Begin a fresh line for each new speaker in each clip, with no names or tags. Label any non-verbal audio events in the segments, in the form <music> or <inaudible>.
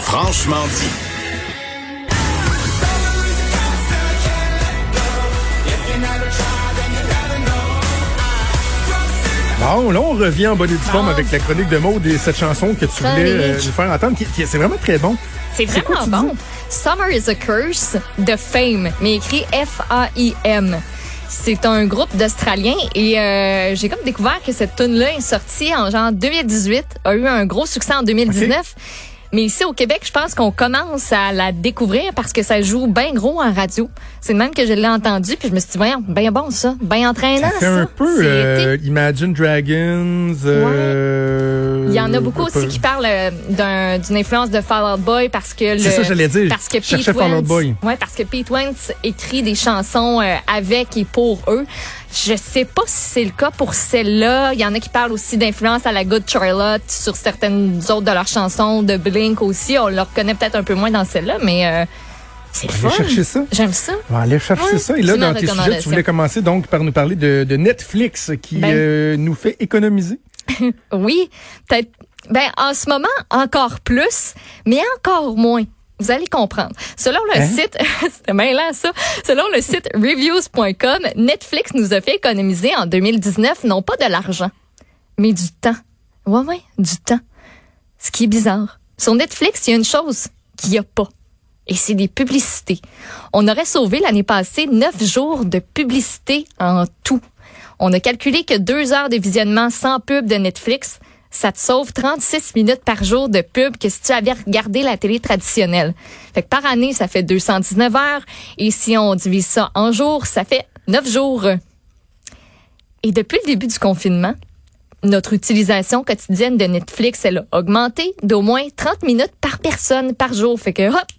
Franchement dit.
Bon, là, on revient en bonne et due forme avec la chronique de Maud et cette chanson que tu voulais euh, nous faire entendre. qui- qui- C'est vraiment très bon.
C'est vraiment bon. Summer is a Curse de Fame, mais écrit F-A-I-M. C'est un groupe d'Australiens et euh, j'ai comme découvert que cette tune là est sortie en genre 2018, a eu un gros succès en 2019. Mais ici au Québec, je pense qu'on commence à la découvrir parce que ça joue bien gros en radio. C'est le même que je l'ai entendu puis je me suis dit voyons, bien bon ça, bien entraînant
Ça fait un peu euh. Imagine Dragons. euh,
Il y en a beaucoup
euh,
aussi qui parlent euh, d'un- d'une influence de Fall Out Boy parce que le,
C'est ça, j'allais dire.
parce que
Je
Pete
Fall Out
Wentz,
Boy.
ouais, parce que Pete Wentz écrit des chansons euh, avec et pour eux. Je sais pas si c'est le cas pour celle-là. Il y en a qui parlent aussi d'influence à la Good Charlotte sur certaines autres de leurs chansons, de Blink aussi. On le reconnaît peut-être un peu moins dans celle-là, mais euh, c'est le
Allez
fun.
chercher ça.
J'aime ça.
On va aller chercher ça. Et là,
c'est ma
dans tes sujets, tu
recommandation.
voulais commencer donc par nous parler de, de Netflix qui
Ben.
euh, nous fait économiser. <laughs>
Oui, peut-être. Ben, en ce moment, encore plus, mais encore moins. Vous allez comprendre. Selon le
Hein?
site, <laughs> c'était bien là ça. Selon le site reviews.com, Netflix nous a fait économiser en 2019 non pas de l'argent, mais du temps. Ouais, ouais, du temps. Ce qui est bizarre. Sur Netflix, il y a une chose qu'il n'y a pas. Et c'est des publicités. On aurait sauvé l'année passée neuf jours de publicité en tout. On a calculé que deux heures de visionnement sans pub de Netflix, ça te sauve 36 minutes par jour de pub que si tu avais regardé la télé traditionnelle. Fait que par année, ça fait 219 heures. Et si on divise ça en jours, ça fait 9 jours. Et depuis le début du confinement, notre utilisation quotidienne de Netflix, elle a augmenté d'au moins 30 minutes par personne par jour. Fait que, hop,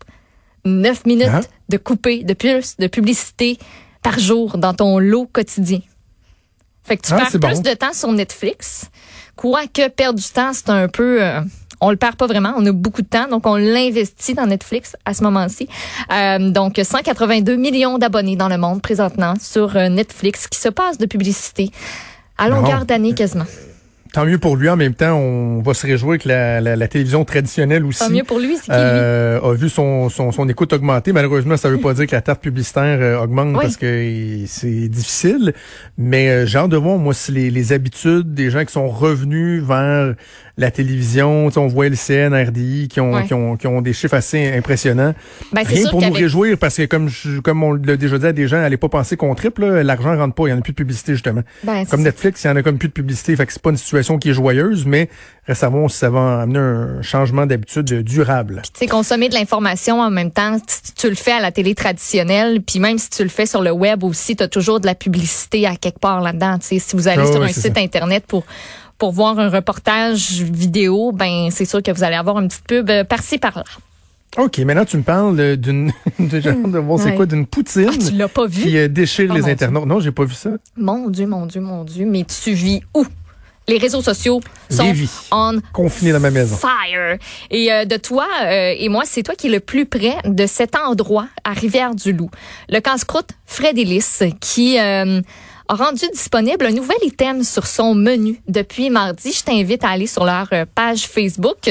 9 minutes
Hein?
de coupé, de plus, de publicité par jour dans ton lot quotidien. Fait que tu
Ah,
perds plus
bon.
de temps sur Netflix. Quoique perdre du temps, c'est un peu... euh, on le perd pas vraiment, on a beaucoup de temps, donc on l'investit dans Netflix à ce moment-ci. Euh, donc 182 millions d'abonnés dans le monde présentement sur euh, Netflix qui se passe de publicité à longueur d'année quasiment.
Tant mieux pour lui. En même temps, on va se réjouir que la, la- la télévision traditionnelle aussi
Pas mieux pour lui, c'est
euh, a vu son, son, son écoute augmenter. Malheureusement, ça veut pas dire que la tarte publicitaire euh, augmente
Oui.
parce que euh, c'est difficile. Mais euh, j'ai hâte de voir, moi, si les, les habitudes des gens qui sont revenus vers la télévision, on voit LCN, RDI, qui ont,
Ouais.
qui ont, qui ont des chiffres assez impressionnants.
Ben, c'est
Rien pour nous réjouir parce que comme je- comme on l'a déjà dit à des gens, allez pas penser qu'on triple, l'argent rentre pas, il y en a plus de publicité justement.
Ben, c'est
comme. Netflix, il y en a comme plus de publicité, fait que c'est pas une situation qui est joyeuse, mais si ça va amener un changement d'habitude durable.
tu sais, consommer de l'information en même temps, si tu le fais à la télé traditionnelle, puis même si tu le fais sur le web aussi, tu as toujours de la publicité à quelque part là-dedans. Tu sais, si vous allez
Ah
sur un
c'est
site
ça.
internet pour pour voir un reportage vidéo, ben c'est sûr que vous allez avoir une petite pub euh, par-ci par-là.
OK, maintenant tu me parles d'une <laughs> de, genre de voir c'est
Ouais.
quoi d'une poutine
Ah, tu l'as pas vu?
qui euh, déchire
Oh,
les
mon Dieu.
internautes. Non, j'ai pas vu ça.
Mon Dieu, mon Dieu, mon Dieu, mais tu vis où? Les réseaux sociaux sont
Lévis.
on
Confiné dans ma maison.
fire. Et euh, de toi euh, et moi, c'est toi qui es le plus près de cet endroit à Rivière-du-Loup. Le casse-croûte Fred Ellis qui euh, a rendu disponible un nouvel item sur son menu depuis mardi. Je t'invite à aller sur leur euh, page Facebook.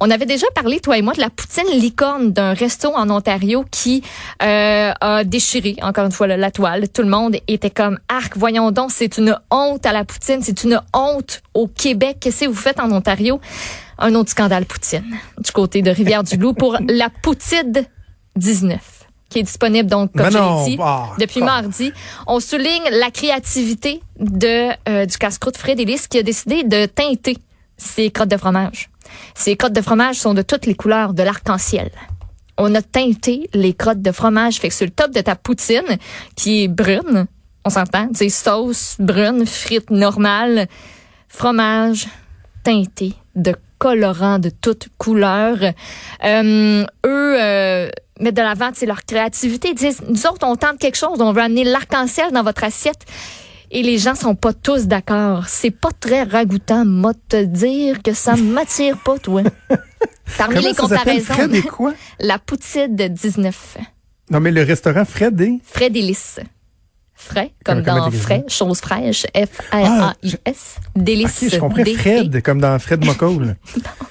On avait déjà parlé, toi et moi, de la poutine licorne d'un resto en Ontario qui euh, a déchiré, encore une fois, la toile. Tout le monde était comme, arc, voyons donc, c'est une honte à la poutine, c'est une honte au Québec. Qu'est-ce que vous faites en Ontario? Un autre scandale poutine du côté de Rivière-du-Loup pour la Poutide 19 qui est disponible donc comme je dit
bah,
depuis
bah.
mardi. On souligne la créativité de euh, du casse-croûte Fred Ellis qui a décidé de teinter ses crottes de fromage. Ces crottes de fromage sont de toutes les couleurs de l'arc-en-ciel. On a teinté les crottes de fromage. Fait que sur le top de ta poutine, qui est brune, on s'entend, c'est sauce brune, frites normales, fromage teinté de colorants de toutes couleurs. Euh, eux euh, mettent de l'avant c'est leur créativité. Ils disent, nous autres, on tente quelque chose, on veut amener l'arc-en-ciel dans votre assiette. Et les gens sont pas tous d'accord. C'est pas très ragoûtant, moi, te dire que ça <laughs> m'attire pas, toi. Parmi
Comment
les comparaisons,
Fred et quoi? <laughs>
la poutine de 19.
Non, mais le restaurant Fred et...
Frais délices. Frais, comme dans frais, chose fraîche, F-R-A-I-S. Délices.
Ok, je comprends
D-E.
Fred, comme dans Fred McCall.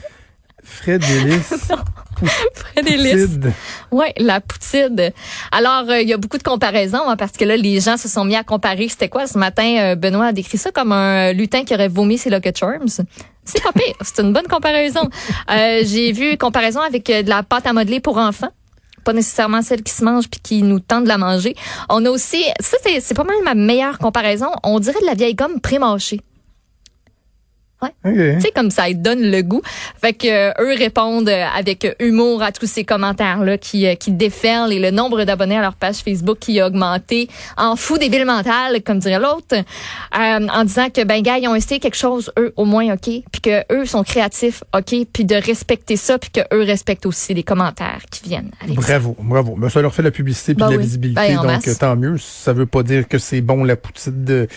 <laughs> Fred Delis. <laughs>
Listes. Oui, la poutine. Alors, euh, il y a beaucoup de comparaisons hein, parce que là, les gens se sont mis à comparer. C'était quoi ce matin? Euh, Benoît a décrit ça comme un lutin qui aurait vomi ses Lucky Charms? C'est pas pire. C'est une bonne comparaison. Euh, J'ai vu comparaison avec de la pâte à modeler pour enfants pas nécessairement celle qui se mange puis qui nous tente de la manger. On a aussi, ça c'est pas mal ma meilleure comparaison, on dirait de la vieille gomme pré-mâchée. Ouais. Tu sais, comme ça, ils donnent le goût. Fait que euh, eux répondent euh, avec humour à tous ces commentaires-là qui, euh, qui déferlent et le nombre d'abonnés à leur page Facebook qui a augmenté en fou débile mental, comme dirait l'autre, en disant que ben gars, ils ont essayé quelque chose, eux au moins, OK, puis que eux sont créatifs, OK, puis de respecter ça, puis que eux respectent aussi les commentaires qui viennent avec
Bravo,
ça.
bravo. Mais ça leur fait la publicité puis
ben
la
oui.
visibilité,
Ben,
donc tant mieux. Ça veut pas dire que c'est bon la poutine de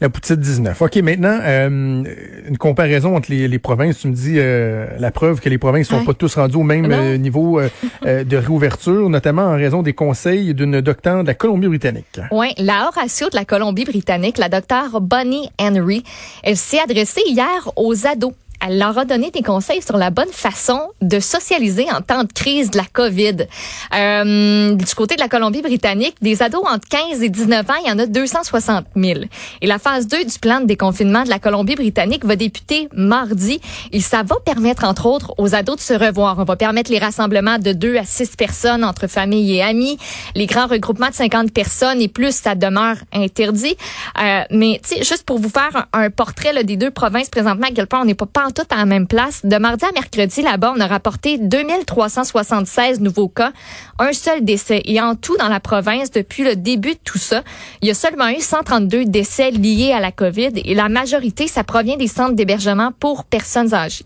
la poutine 19. OK, maintenant, une comparaison entre les, les, provinces. Tu me dis euh, la preuve que les provinces sont
ouais.
pas tous rendus au même euh, niveau euh, de réouverture, notamment en raison des conseils d'une docteure de la Colombie-Britannique.
Oui, la Horatio de la Colombie-Britannique, la docteure Bonnie Henry, elle s'est adressée hier aux ados elle leur a donné des conseils sur la bonne façon de socialiser en temps de crise de la COVID. Euh, du côté de la Colombie-Britannique, des ados entre 15 et 19 ans, il y en a 260 000. Et la phase 2 du plan de déconfinement de la Colombie-Britannique va débuter mardi. Et ça va permettre, entre autres, aux ados de se revoir. On va permettre les rassemblements de 2 à 6 personnes entre familles et amis. Les grands regroupements de 50 personnes et plus, ça demeure interdit. Euh, mais, tu sais, juste pour vous faire un, un portrait là, des deux provinces présentement, à quel point on n'est pas, à la même place. De mardi à mercredi, là-bas, on a rapporté 2376 nouveaux cas, un seul décès. Et en tout, dans la province, depuis le début de tout ça, il y a seulement eu 132 décès liés à la COVID et la majorité, ça provient des centres d'hébergement pour personnes âgées.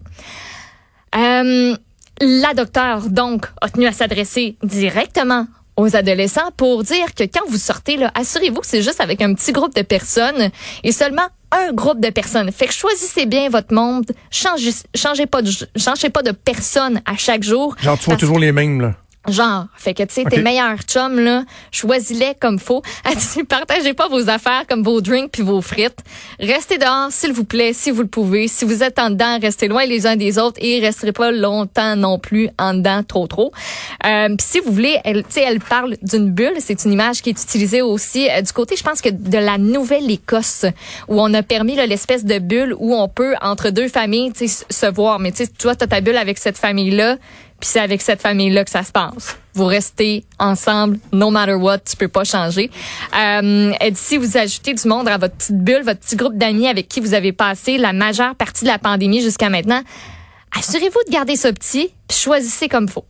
Euh, la docteure, donc, a tenu à s'adresser directement aux adolescents pour dire que quand vous sortez, là, assurez-vous que c'est juste avec un petit groupe de personnes et seulement un groupe de personnes. Fait que choisissez bien votre monde, changez, changez pas de, changez pas de personnes à chaque jour.
Genre, tu vois toujours les mêmes, là.
Genre, fait que tu sais, tes meilleurs chums, là, choisis-les comme faut. <laughs> Partagez pas vos affaires comme vos drinks puis vos frites. Restez dehors, s'il vous plaît, si vous le pouvez. Si vous êtes en dedans, restez loin les uns des autres et resterez pas longtemps non plus en dedans trop trop. Euh, puis si vous voulez, elle, tu sais, elle parle d'une bulle. C'est une image qui est utilisée aussi euh, du côté, je pense que de la Nouvelle-Écosse, où on a permis l'espèce de bulle où on peut entre deux familles, tu sais, se voir. Mais tu sais, toi, t'as ta bulle avec cette famille-là. Puis c'est avec cette famille-là que ça se passe. Vous restez ensemble, no matter what, tu peux pas changer. Euh, elle dit, si vous ajoutez du monde à votre petite bulle, votre petit groupe d'amis avec qui vous avez passé la majeure partie de la pandémie jusqu'à maintenant, assurez-vous de garder ça petit, puis choisissez comme faut.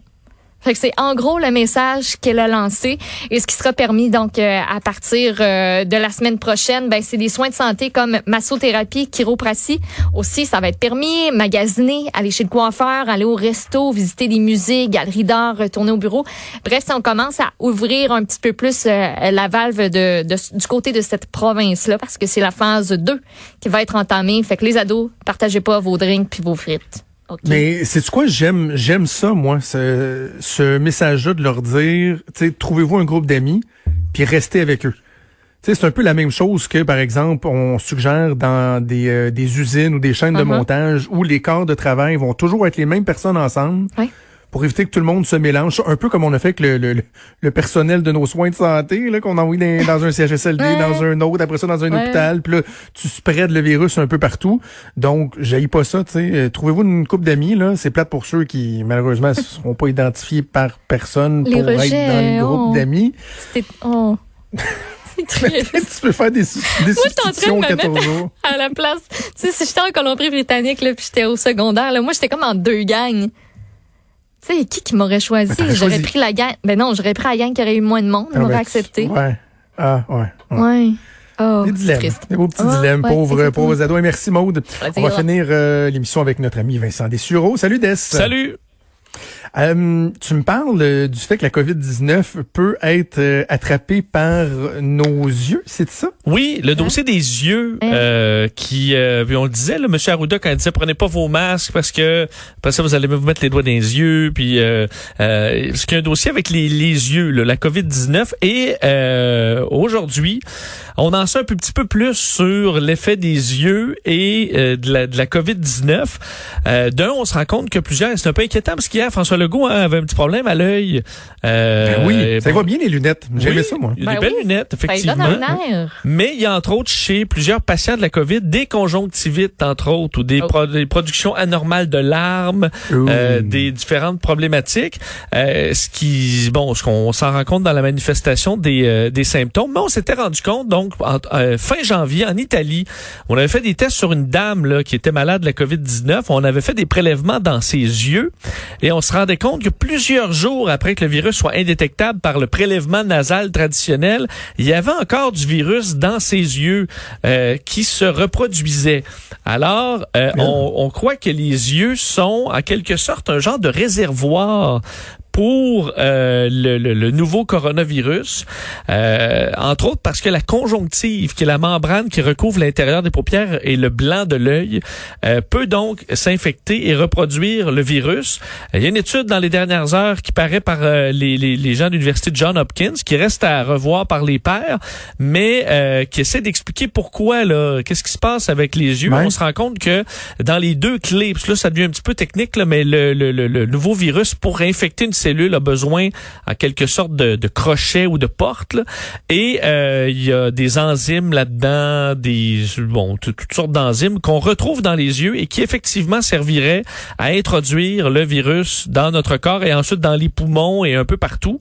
Fait que c'est en gros le message qu'elle a lancé et ce qui sera permis donc euh, à partir euh, de la semaine prochaine, ben c'est des soins de santé comme massothérapie, chiropratie. Aussi, ça va être permis magasiner, aller chez le coiffeur, aller au resto, visiter des musées, galeries d'art, retourner au bureau. Bref, si on commence à ouvrir un petit peu plus euh, la valve de, de- du côté de cette province là parce que c'est la phase 2 qui va être entamée. Fait que les ados, partagez pas vos drinks puis vos frites.
Mais c'est quoi? J'aime j'aime ça moi ce, ce message-là de leur dire tu sais trouvez-vous un groupe d'amis puis restez avec eux. Tu sais c'est un peu la même chose que par exemple on suggère dans des, euh, des usines ou des chaînes de
Uh-huh.
montage où les corps de travail vont toujours être les mêmes personnes ensemble. Pour éviter que tout le monde se mélange, un peu comme on a fait avec le, le, le- personnel de nos soins de santé, là, qu'on envoie dans, dans un CHSLD,
Ouais.
dans un autre, après ça dans un
Ouais.
hôpital, puis là, tu spreads le virus un peu partout. Donc, j'aille pas ça, tu sais. Euh, Trouvez-vous une couple d'amis, là? C'est plate pour ceux qui, malheureusement, <laughs> ne seront pas identifiés par personne
Les
pour
rejets,
être dans le groupe
oh.
d'amis.
C'était oh. <laughs> C'est triste.
tu peux faire des, des
Moi, j'étais en train de
substitutions
me
14
mettre
jours.
à la place. Tu sais, si j'étais en Colombie-Britannique, là, puis j'étais au secondaire, là, moi, j'étais comme en deux gangs. Tu sais, qui qui m'aurait choisi?
Ben,
J'aurais pris la gang. Ben non, j'aurais pris la gang qui aurait eu moins de monde.
Ah,
Ils m'auraient
ben,
accepté.
Ouais. Ah, ouais. ouais.
Ouais. Oh,
Des dilemmes.
triste.
Des beaux petits
Ouais,
dilemmes,
ouais,
pauvres, pauvres ados. Et merci, Maude. On va finir euh, l'émission avec notre ami Vincent Dessureau. Salut, Des.
Salut.
Euh, tu me parles euh, du fait que la COVID-19 peut être euh, attrapée par nos yeux, c'est ça?
Oui, le dossier des yeux
Hein?
euh, qui, euh, puis on le disait, le monsieur Arruda quand il disait prenez pas vos masques parce que après ça vous allez vous mettre les doigts dans les yeux, puis euh, euh, ce qui est un dossier avec les, les yeux, là, la COVID 19 et euh, aujourd'hui on en sait un peu- petit peu plus sur l'effet des yeux et euh, de la, de la COVID 19. Euh, D'un, on se rend compte que plusieurs, c'est un peu inquiétant parce qu'hier François Legault hein, avait un petit problème à l'œil. Euh,
Ben oui, ça
bon,
va bien les lunettes. J'aimais
oui,
ça, moi.
Il a des
Ben
belles
oui.
lunettes,
Ça
effectivement.
donne un air.
Mais il y a entre autres chez plusieurs patients de la COVID des conjonctivites, entre autres, ou des,
Oh.
pro- des productions anormales de larmes, euh, des différentes problématiques. Euh, ce qui, bon, ce qu'on s'en rend compte dans la manifestation des, euh, des symptômes. Mais on s'était rendu compte, donc, en, euh, fin janvier, en Italie, on avait fait des tests sur une dame là, qui était malade de la COVID-19. On avait fait des prélèvements dans ses yeux et on se rendait compte que plusieurs jours après que le virus soit indétectable par le prélèvement nasal traditionnel, il y avait encore du virus dans ses yeux euh, qui se reproduisait. Alors, euh, on, on croit que les yeux sont en quelque sorte un genre de réservoir pour euh, le, le- le nouveau coronavirus, euh, entre autres parce que la conjonctive, qui est la membrane qui recouvre l'intérieur des paupières et le blanc de l'œil, euh, peut donc s'infecter et reproduire le virus. Il y a une étude dans les dernières heures qui paraît par euh, les, les, les gens de l'université John Hopkins, qui reste à revoir par les pairs, mais euh, qui essaie d'expliquer pourquoi là, qu'est-ce qui se passe avec les yeux.
Ouais.
On se rend compte que dans les deux clés, parce que là ça devient un petit peu technique, là, mais le, le, le, le nouveau virus pour infecter une cellule a besoin en quelque sorte de, de crochet ou de porte, là. et euh, il y a des enzymes là-dedans, des bon tout- toutes sortes d'enzymes qu'on retrouve dans les yeux et qui effectivement serviraient à introduire le virus dans notre corps et ensuite dans les poumons et un peu partout,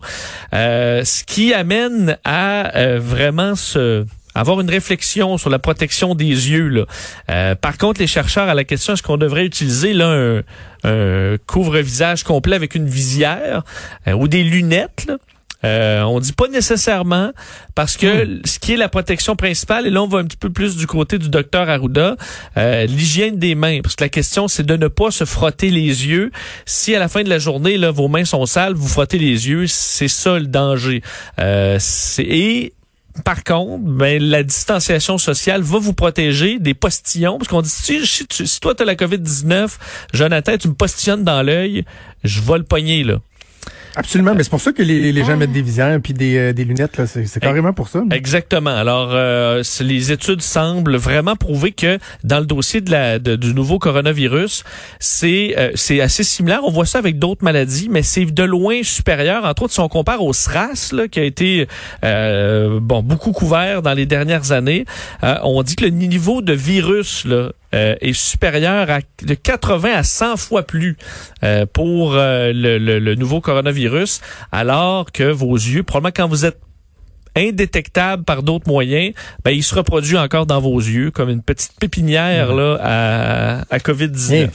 Euh, ce qui amène à euh, vraiment se avoir une réflexion sur la protection des yeux. Là. Euh, par contre, les chercheurs à la question est-ce qu'on devrait utiliser là un, un couvre-visage complet avec une visière euh, ou des lunettes là? Euh, on dit pas nécessairement parce que ce qui est la protection principale et là on va un petit peu plus du côté du docteur Arruda, euh, l'hygiène des mains parce que la question c'est de ne pas se frotter les yeux. Si à la fin de la journée là vos mains sont sales, vous frottez les yeux, c'est ça le danger. Euh, c'est et par contre, ben, la distanciation sociale va vous protéger des postillons. Parce qu'on dit, si, si, si toi, tu as la COVID-19, Jonathan, tu me postillonnes dans l'œil, je vais le pogner, là.
Absolument, mais c'est pour ça que les, les gens mettent des visières puis des, euh, des lunettes. là. C'est carrément pour ça.
Exactement. Alors, euh, les études semblent vraiment prouver que dans le dossier de la, de- du nouveau coronavirus, c'est euh, c'est assez similaire. On voit ça avec d'autres maladies, mais c'est de loin supérieur. Entre autres, si on compare au SRAS, là, qui a été euh, bon beaucoup couvert dans les dernières années, euh, on dit que le niveau de virus là, euh, est supérieur à de 80 à 100 fois plus euh, pour euh, le, le- le nouveau coronavirus, alors que vos yeux, probablement quand vous êtes indétectable par d'autres moyens, ben, il se reproduit encore dans vos yeux comme une petite pépinière là, à, à COVID-19.
Rien.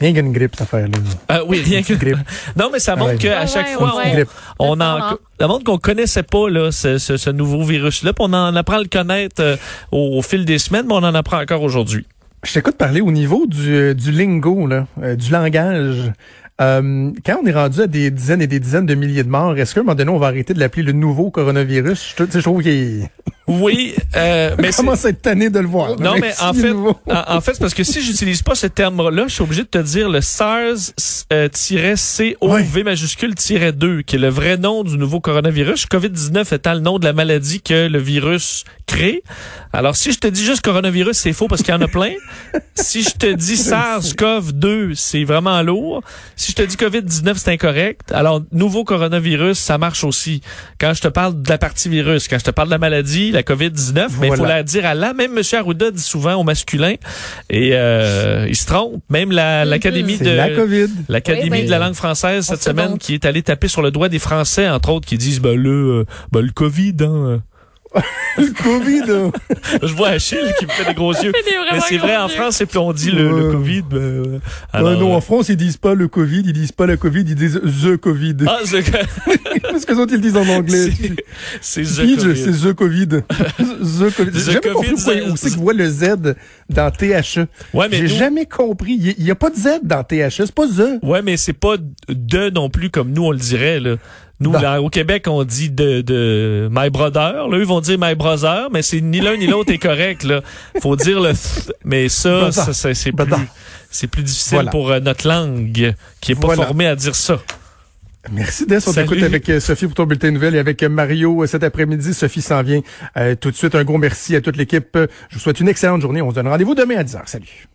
Rien qu'une grippe, cette affaire-là.
Ah oui, rien que
Une grippe. <laughs>
Non, mais ça montre
Ouais.
qu'à
Ouais,
chaque
ouais,
fois,
ouais,
on, on en, ça montre qu'on connaissait pas là, ce, ce, ce nouveau virus-là. On en apprend à le connaître euh, au, au fil des semaines, mais on en apprend encore aujourd'hui.
Je t'écoute parler au niveau du, euh, du lingo, là, euh, du langage. Euh, quand on est rendu à des dizaines et des dizaines de milliers de morts, est-ce qu'à un moment donné, on va arrêter de l'appeler le nouveau coronavirus? Je, je trouve qu'il <laughs>
Oui, euh, <laughs> mais
à être tanné de le voir.
Non, mais en fait, en fait, c'est parce que si j'utilise pas ce terme-là, je suis obligé de te dire le SARS-CoV majuscule 2, qui est le vrai nom du nouveau coronavirus. COVID-19 étant le nom de la maladie que le virus Alors, si je te dis juste coronavirus, c'est faux parce qu'il y en a plein. si je te dis <laughs> SARS-CoV-2, c'est vraiment lourd. Si je te dis COVID-19, c'est incorrect. Alors, nouveau coronavirus, ça marche aussi. Quand je te parle de la partie virus, quand je te parle de la maladie, la COVID-19, mais il faut la dire à la. Même M. Arruda dit souvent au masculin. Et euh, il se trompe. Même la- l'Académie
C'est
de...
la COVID.
L'Académie
Oui, oui.
de la langue française cette
se
semaine qui est allée taper sur le doigt des Français, entre autres, qui disent ben le, euh, ben, le Covid, hein.
Le COVID, hein.
Je vois Achille qui me fait des gros yeux. Mais c'est vrai, en. France, et puis on dit le, le. Covid. Ben, euh, alors,
non,
euh,
en France, ils disent pas le COVID, ils disent pas la COVID, ils disent the COVID.
Ah, c'est <laughs>
Parce que autres, ils le disent en anglais.
c'est The Covid.
c'est the COVID. <laughs> the COVID.
The
J'ai jamais compris où c'est qu'ils voient le Z dans THE.
Ouais, mais
J'ai
nous-
jamais compris. Il y, a pas de Z dans THE, c'est pas The.
Ouais, mais c'est pas de non plus comme nous on le dirait là. Nous là, au Québec on dit de de my brother, là eux vont dire my brother, mais c'est ni l'un ni l'autre est correct là. Faut dire le th, mais ça, ça, ça, c'est plus c'est plus difficile
Voilà.
pour euh, notre langue qui est pas
Voilà.
formée à dire ça.
Merci Des. On
Salut.
t'écoute avec euh, Sophie pour ton bulletin de nouvelles et avec euh, Mario cet après-midi. Sophie s'en vient euh, tout de suite. Un gros merci à toute l'équipe. Je vous souhaite une excellente journée. On se donne rendez-vous demain à 10h. Salut.